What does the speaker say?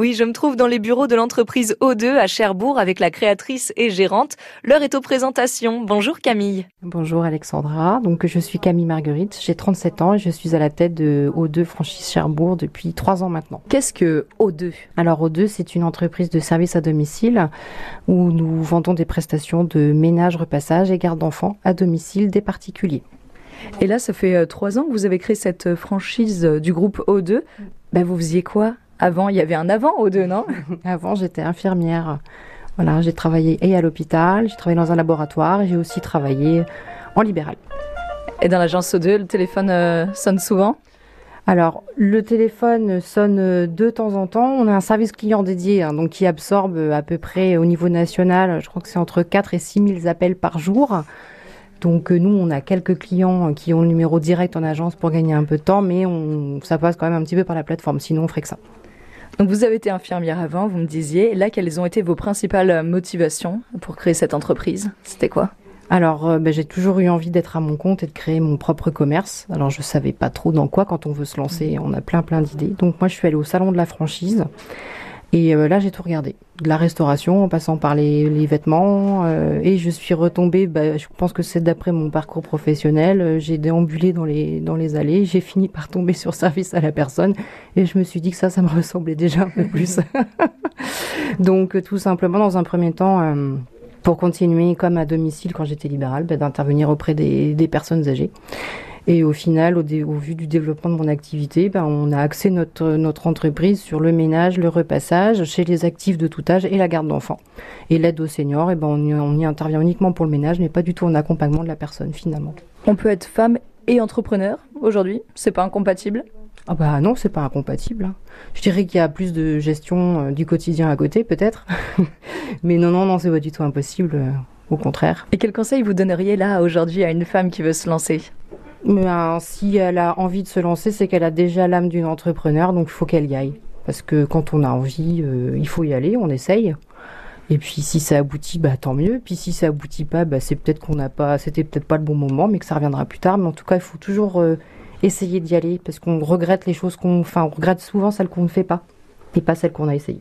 Oui, je me trouve dans les bureaux de l'entreprise O2 à Cherbourg avec la créatrice et gérante. L'heure est aux présentations. Bonjour Camille. Bonjour Alexandra. Donc je suis Camille Marguerite, j'ai 37 ans et je suis à la tête de O2 franchise Cherbourg depuis 3 ans maintenant. Qu'est-ce que O2 Alors O2, c'est une entreprise de services à domicile où nous vendons des prestations de ménage, repassage et garde d'enfants à domicile des particuliers. Et là, ça fait 3 euh, ans que vous avez créé cette euh, franchise euh, du groupe O2. Ben, vous faisiez quoi? Avant, il y avait un avant aux deux, non? Avant, j'étais infirmière. Voilà, j'ai travaillé et à l'hôpital, j'ai travaillé dans un laboratoire, j'ai aussi travaillé en libéral. Et dans l'agence O2, le téléphone euh, sonne souvent? Alors, le téléphone sonne de temps en temps. On a un service client dédié, hein, donc qui absorbe à peu près au niveau national, je crois que c'est entre 4 et 6 000 appels par jour. Donc euh, nous, on a quelques clients qui ont le numéro direct en agence pour gagner un peu de temps, mais on, ça passe quand même un petit peu par la plateforme, sinon on ferait que ça. Donc vous avez été infirmière avant, vous me disiez. Là, quelles ont été vos principales motivations pour créer cette entreprise? C'était quoi? Alors, euh, ben, j'ai toujours eu envie d'être à mon compte et de créer mon propre commerce. Alors, je savais pas trop dans quoi quand on veut se lancer. On a plein plein d'idées. Donc, moi, je suis allée au salon de la franchise. Et euh, là, j'ai tout regardé. De la restauration, en passant par les, les vêtements. Euh, et je suis retombée, bah, je pense que c'est d'après mon parcours professionnel. Euh, j'ai déambulé dans les, dans les allées. J'ai fini par tomber sur service à la personne. Et je me suis dit que ça, ça me ressemblait déjà un peu plus. Donc, tout simplement, dans un premier temps, pour continuer comme à domicile quand j'étais libérale, bah, d'intervenir auprès des, des personnes âgées. Et au final, au, vu du développement de mon activité, ben, on a axé notre, notre entreprise sur le ménage, le repassage chez les actifs de tout âge et la garde d'enfants. Et l'aide aux seniors, et ben, on, y, on y intervient uniquement pour le ménage, mais pas du tout en accompagnement de la personne finalement. On peut être femme et entrepreneur aujourd'hui C'est pas incompatible? Ah bah non, c'est pas incompatible. Hein. Je dirais qu'il y a plus de gestion euh, du quotidien à côté, peut-être. Mais non, non, non, c'est pas du tout impossible. Euh, au contraire. Et quel conseil vous donneriez là aujourd'hui à une femme qui veut se lancer? Ben, si elle a envie de se lancer, c'est qu'elle a déjà l'âme d'une entrepreneur, donc il faut qu'elle y aille. Parce que quand on a envie, euh, il faut y aller, on essaye. Et puis si ça aboutit, bah tant mieux. Puis si ça aboutit pas, bah, c'est peut-être qu'on n'a pas, c'était peut-être pas le bon moment, mais que ça reviendra plus tard. Mais en tout cas, il faut toujours euh, essayer d'y aller parce qu'on regrette les choses qu'on, enfin, on regrette souvent celles qu'on ne fait pas et pas celles qu'on a essayées.